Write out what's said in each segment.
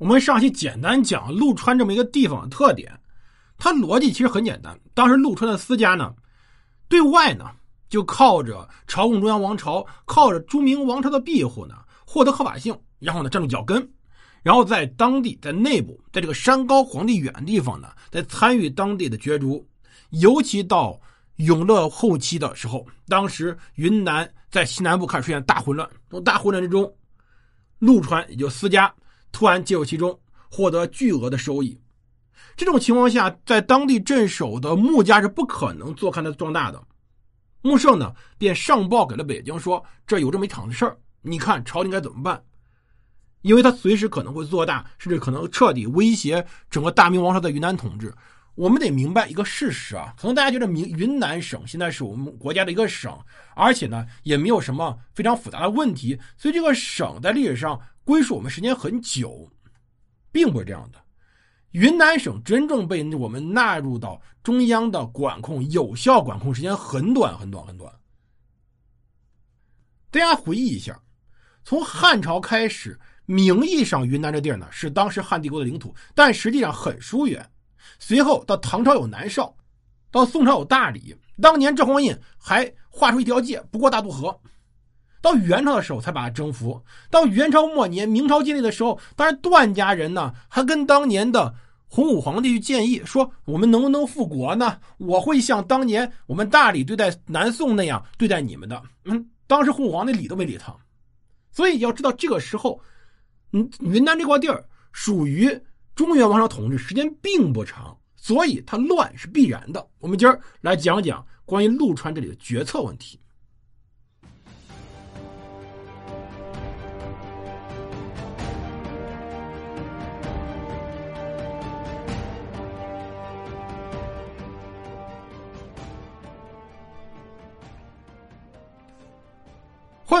我们上期简单讲陆川这么一个地方的特点，它逻辑其实很简单。当时陆川的私家呢，对外呢就靠着朝贡中央王朝，靠着朱明王朝的庇护呢，获得合法性，然后呢站住脚跟，然后在当地在内部，在这个山高皇帝远的地方呢，在参与当地的角逐，尤其到永乐后期的时候，当时云南在西南部开始出现大混乱，从大混乱之中，陆川也就私家。突然介入其中，获得巨额的收益。这种情况下，在当地镇守的穆家是不可能坐看他壮大的。穆圣呢，便上报给了北京，说这有这么一场子事儿，你看朝廷该怎么办？因为他随时可能会做大，甚至可能彻底威胁整个大明王朝的云南统治。我们得明白一个事实啊，可能大家觉得明云南省现在是我们国家的一个省，而且呢也没有什么非常复杂的问题，所以这个省在历史上。归属我们时间很久，并不是这样的。云南省真正被我们纳入到中央的管控、有效管控时间很短、很短、很短。大家回忆一下，从汉朝开始，名义上云南这地儿呢是当时汉帝国的领土，但实际上很疏远。随后到唐朝有南诏，到宋朝有大理，当年赵匡胤还画出一条界，不过大渡河。到元朝的时候才把它征服。到元朝末年、明朝建立的时候，当然段家人呢还跟当年的洪武皇帝去建议说：“我们能不能复国呢？我会像当年我们大理对待南宋那样对待你们的。”嗯，当时洪武皇帝理都没理他。所以要知道，这个时候，嗯，云南这块地儿属于中原王朝统治时间并不长，所以它乱是必然的。我们今儿来讲讲关于陆川这里的决策问题。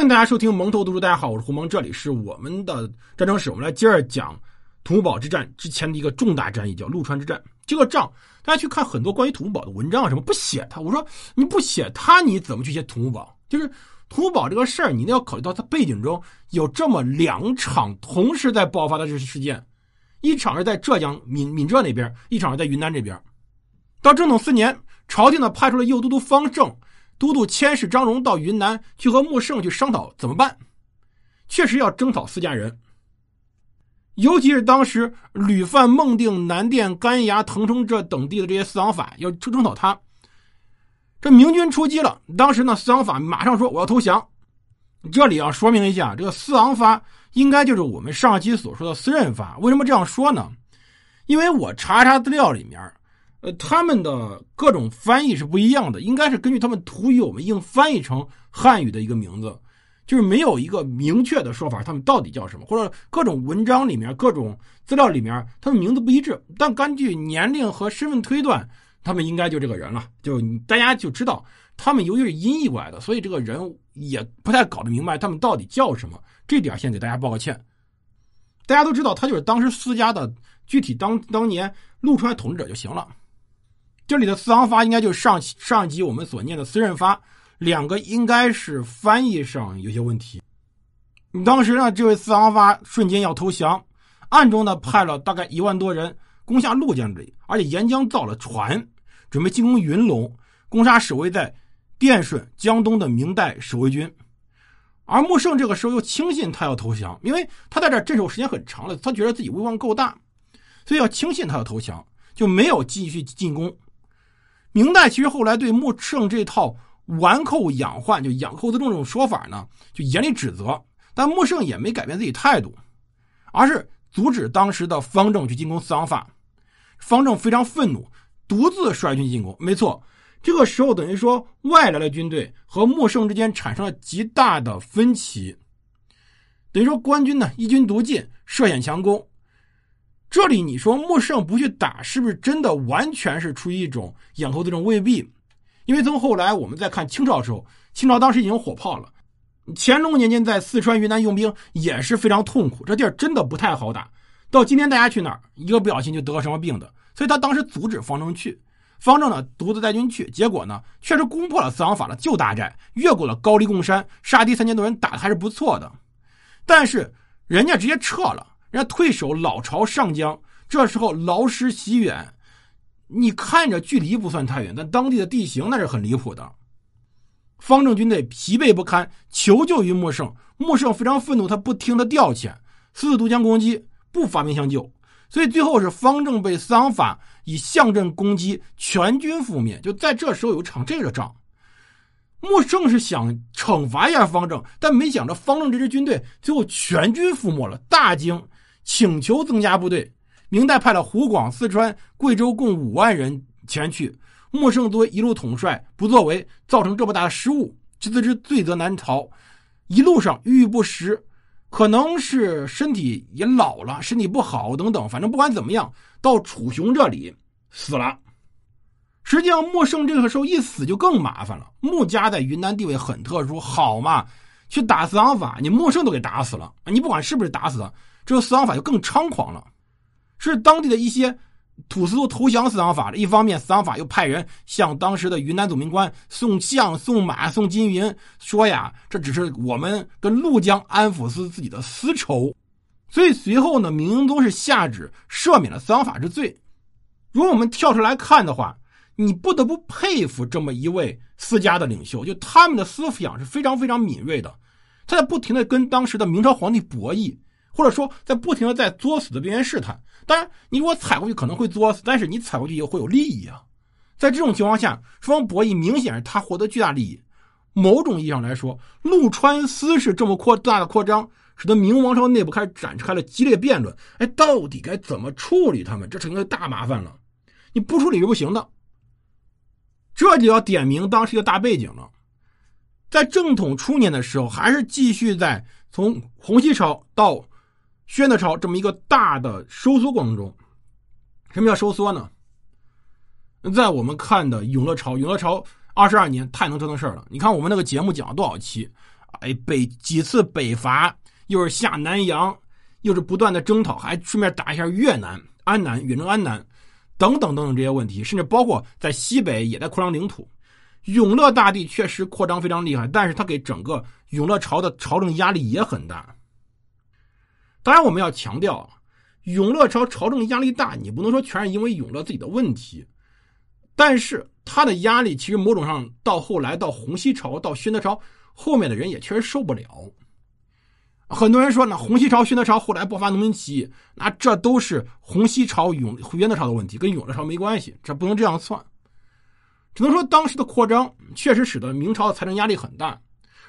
欢迎大家收听蒙头读书。大家好，我是胡蒙，这里是我们的战争史。我们来接着讲土木堡之战之前的一个重大战役，叫陆川之战。这个仗，大家去看很多关于土木堡的文章啊，什么不写它。我说你不写它，你怎么去写土木堡？就是土木堡这个事儿，你一定要考虑到它背景中有这么两场同时在爆发的这事件，一场是在浙江闽闽浙那边，一场是在云南这边。到正统四年，朝廷呢派出了右都督方正。都督佥事张荣到云南去和穆圣去商讨怎么办，确实要征讨私家人，尤其是当时屡犯孟定、南店、甘崖、腾冲这等地的这些四王法，要征讨他。这明军出击了，当时呢四王法马上说我要投降。这里要说明一下，这个四王法应该就是我们上期所说的四任法。为什么这样说呢？因为我查查资料里面。呃，他们的各种翻译是不一样的，应该是根据他们土语，我们硬翻译成汉语的一个名字，就是没有一个明确的说法，他们到底叫什么，或者各种文章里面、各种资料里面，他们名字不一致，但根据年龄和身份推断，他们应该就这个人了，就大家就知道，他们由于是音译过来的，所以这个人也不太搞得明白他们到底叫什么，这点先给大家报个歉。大家都知道，他就是当时私家的具体当当年陆川统治者就行了。这里的四王发应该就是上上集我们所念的四任发，两个应该是翻译上有些问题。当时呢，这位四王发瞬间要投降，暗中呢派了大概一万多人攻下陆江这里，而且沿江造了船，准备进攻云龙，攻杀守卫在电顺、江东的明代守卫军。而穆圣这个时候又轻信他要投降，因为他在这镇守时间很长了，他觉得自己威望够大，所以要轻信他要投降，就没有继续进攻。明代其实后来对穆圣这套顽寇养患，就养寇自重这种说法呢，就严厉指责。但穆圣也没改变自己态度，而是阻止当时的方正去进攻四王法。方正非常愤怒，独自率军进攻。没错，这个时候等于说外来的军队和穆圣之间产生了极大的分歧，等于说官军呢一军独进，涉险强攻。这里你说穆圣不去打，是不是真的完全是出于一种养寇自重？未必，因为从后来我们再看清朝的时候，清朝当时已经火炮了。乾隆年间在四川、云南用兵也是非常痛苦，这地儿真的不太好打。到今天大家去那儿，一个不小心就得了什么病的。所以他当时阻止方正去，方正呢独自带军去，结果呢确实攻破了四王法的旧大寨，越过了高黎贡山，杀敌三千多人，打的还是不错的。但是人家直接撤了。人家退守老巢上江，这时候劳师袭远，你看着距离不算太远，但当地的地形那是很离谱的。方正军队疲惫不堪，求救于穆圣。穆圣非常愤怒，他不听他调遣，四渡江攻击，不发兵相救。所以最后是方正被桑法以象阵攻击，全军覆灭。就在这时候有场这个仗，穆圣是想惩罚一下方正，但没想着方正这支军队最后全军覆没了，大惊，请求增加部队。明代派了湖广、四川、贵州共五万人前去。穆圣作为一路统帅不作为，造成这么大的失误，自知罪责难逃，一路上郁郁不食，可能是身体也老了，身体不好等等，反正不管怎么样，到楚雄这里死了。实际上，穆圣这个时候一死就更麻烦了。穆家在云南地位很特殊，好嘛，去打四王法，你穆圣都给打死了，你不管是不是打死他，这个四王法就更猖狂了，是当地的一些。土司都投降四王法了。一方面，四王法又派人向当时的云南总兵官送相、送马、送金银，说呀，这只是我们跟怒江安抚司自己的私仇。所以随后呢，明英宗是下旨赦免了四王法之罪。如果我们跳出来看的话，你不得不佩服这么一位私家的领袖，就他们的思想是非常非常敏锐的，他在不停的跟当时的明朝皇帝博弈。或者说，在不停的在作死的边缘试探。当然，你如果踩过去可能会作死，但是你踩过去也会有利益啊。在这种情况下，双方博弈明显是他获得巨大利益。某种意义上来说，陆川司是这么扩大的扩张，使得明王朝内部开始展开了激烈辩论。哎，到底该怎么处理他们？这成了大麻烦了。你不处理是不行的。这就要点明当时一个大背景了。在正统初年的时候，还是继续在从洪熙朝到。宣德朝这么一个大的收缩过程中，什么叫收缩呢？在我们看的永乐朝，永乐朝二十二年太能折腾事儿了。你看我们那个节目讲了多少期？哎，北几次北伐，又是下南洋，又是不断的征讨，还顺便打一下越南、安南、远征安南，等等等等这些问题，甚至包括在西北也在扩张领土。永乐大帝确实扩张非常厉害，但是他给整个永乐朝的朝政压力也很大。当然，我们要强调，永乐朝朝政压力大，你不能说全是因为永乐自己的问题，但是他的压力其实某种上到后来到洪熙朝到宣德朝后面的人也确实受不了。很多人说呢，洪熙朝、宣德朝后来爆发农民起义，那这都是洪熙朝、永宣德朝的问题，跟永乐朝没关系，这不能这样算。只能说当时的扩张确实使得明朝的财政压力很大，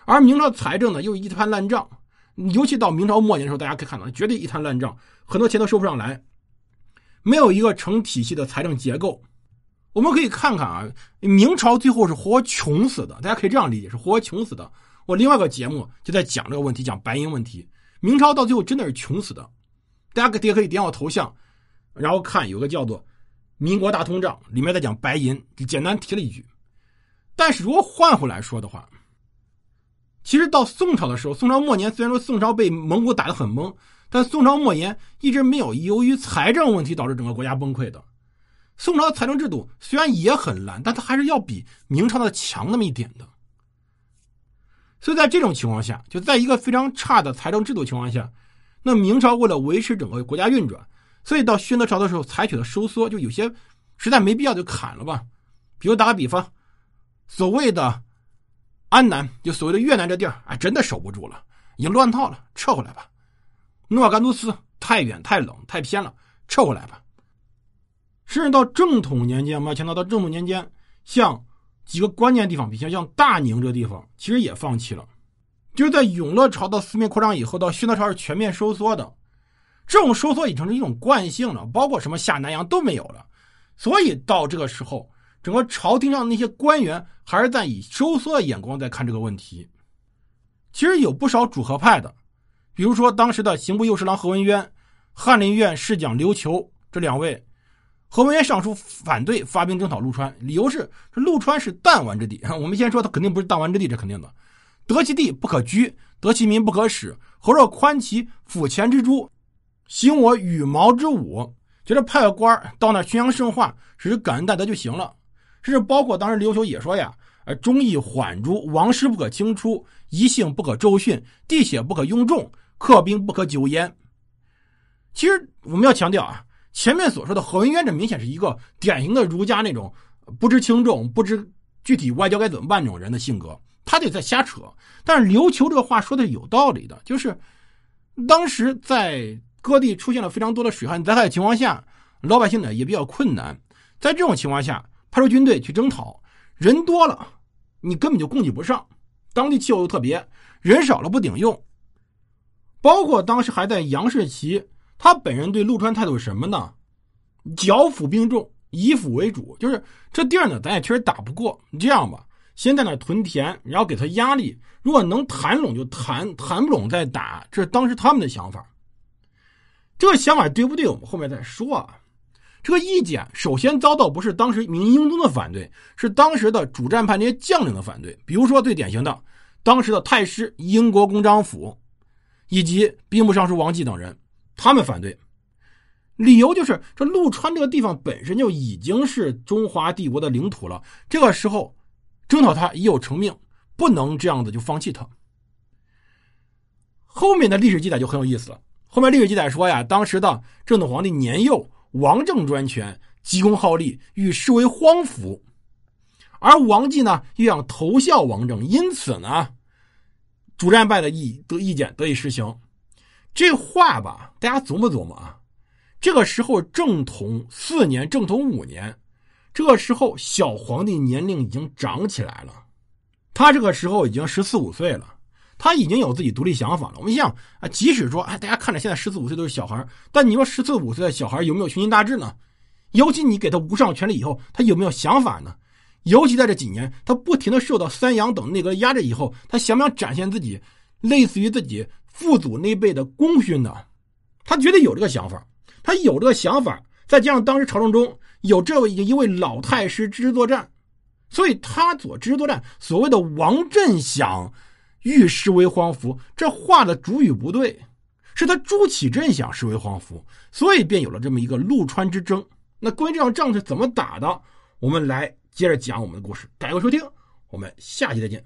而明朝财政呢又一盘烂账。尤其到明朝末年的时候，大家可以看到，绝对一摊烂账，很多钱都收不上来，没有一个成体系的财政结构。我们可以看看啊，明朝最后是活穷死的，大家可以这样理解，是活穷死的。我另外一个节目就在讲这个问题，讲白银问题。明朝到最后真的是穷死的，大家可也可以点我头像，然后看有个叫做《民国大通胀》，里面在讲白银，就简单提了一句。但是如果换回来说的话，其实到宋朝的时候，宋朝末年虽然说宋朝被蒙古打得很懵，但宋朝末年一直没有由于财政问题导致整个国家崩溃的。宋朝的财政制度虽然也很烂，但它还是要比明朝的强那么一点的。所以在这种情况下，就在一个非常差的财政制度情况下，那明朝为了维持整个国家运转，所以到宣德朝的时候采取了收缩，就有些实在没必要就砍了吧。比如打个比方，所谓的。安南就所谓的越南这地儿，哎，真的守不住了，已经乱套了，撤回来吧。诺尔干都斯太远、太冷、太偏了，撤回来吧。甚至到正统年间，我们要强调到正统年间，像几个关键地方，比如像大宁这地方，其实也放弃了。就是在永乐朝到四面扩张以后，到宣德朝是全面收缩的，这种收缩已成成一种惯性了，包括什么下南洋都没有了。所以到这个时候。整个朝廷上的那些官员还是在以收缩的眼光在看这个问题。其实有不少主和派的，比如说当时的刑部右侍郎何文渊、翰林院侍讲刘求这两位。何文渊上书反对发兵征讨陆川，理由是这陆川是弹丸之地。我们先说他肯定不是弹丸之地，这肯定的。得其地不可居，得其民不可使。何若宽其府前之诸，行我羽毛之武，觉得派个官到那宣扬圣化，使感恩戴德就行了。甚至包括当时刘求也说呀：“呃，忠义缓诸，王师不可轻出，遗幸不可骤训，地血不可拥众，客兵不可久焉。”其实我们要强调啊，前面所说的何文渊，这明显是一个典型的儒家那种不知轻重、不知具体外交该怎么办那种人的性格，他得在瞎扯。但是刘球这个话说的是有道理的，就是当时在各地出现了非常多的水旱灾害的情况下，老百姓呢也比较困难，在这种情况下，派出军队去征讨，人多了，你根本就供给不上，当地气候又特别，人少了不顶用。包括当时还在杨士奇，他本人对陆川态度是什么呢？剿抚兵众，以抚为主，就是这地儿呢，咱也确实打不过。你这样吧，先在那屯田，然后给他压力，如果能谈拢就谈，谈不拢再打。这是当时他们的想法。这个想法对不对？我们后面再说啊。这个意见首先遭到不是当时明英宗的反对，是当时的主战派那些将领的反对。比如说最典型的，当时的太师英国公张府。以及兵部尚书王继等人，他们反对，理由就是这陆川这个地方本身就已经是中华帝国的领土了，这个时候征讨他已有成命，不能这样子就放弃他。后面的历史记载就很有意思了，后面历史记载说呀，当时的正统皇帝年幼，王政专权，急功好利，欲视为荒服，而王继呢又想投效王政，因此呢。主战败的意的意见得以实行，这话吧，大家琢磨琢磨啊。这个时候正统四年，正统五年，这个时候小皇帝年龄已经长起来了，他这个时候已经十四五岁了，他已经有自己独立想法了。我们想啊，即使说，哎，大家看着现在十四五岁都是小孩但你说十四五岁的小孩有没有雄心大志呢？尤其你给他无上权力以后，他有没有想法呢？尤其在这几年，他不停的受到三杨等内阁压制以后，他想不想展现自己类似于自己父祖那辈的功勋呢？他绝对有这个想法，他有这个想法，再加上当时朝政中有这位一位老太师支持作战，所以他所支持作战，所谓的王振想欲视为荒服，这话的主语不对，是他朱祁镇想视为荒服，所以便有了这么一个陆川之争。那关于这场仗是怎么打的，我们来。接着讲我们的故事，感谢收听，我们下期再见。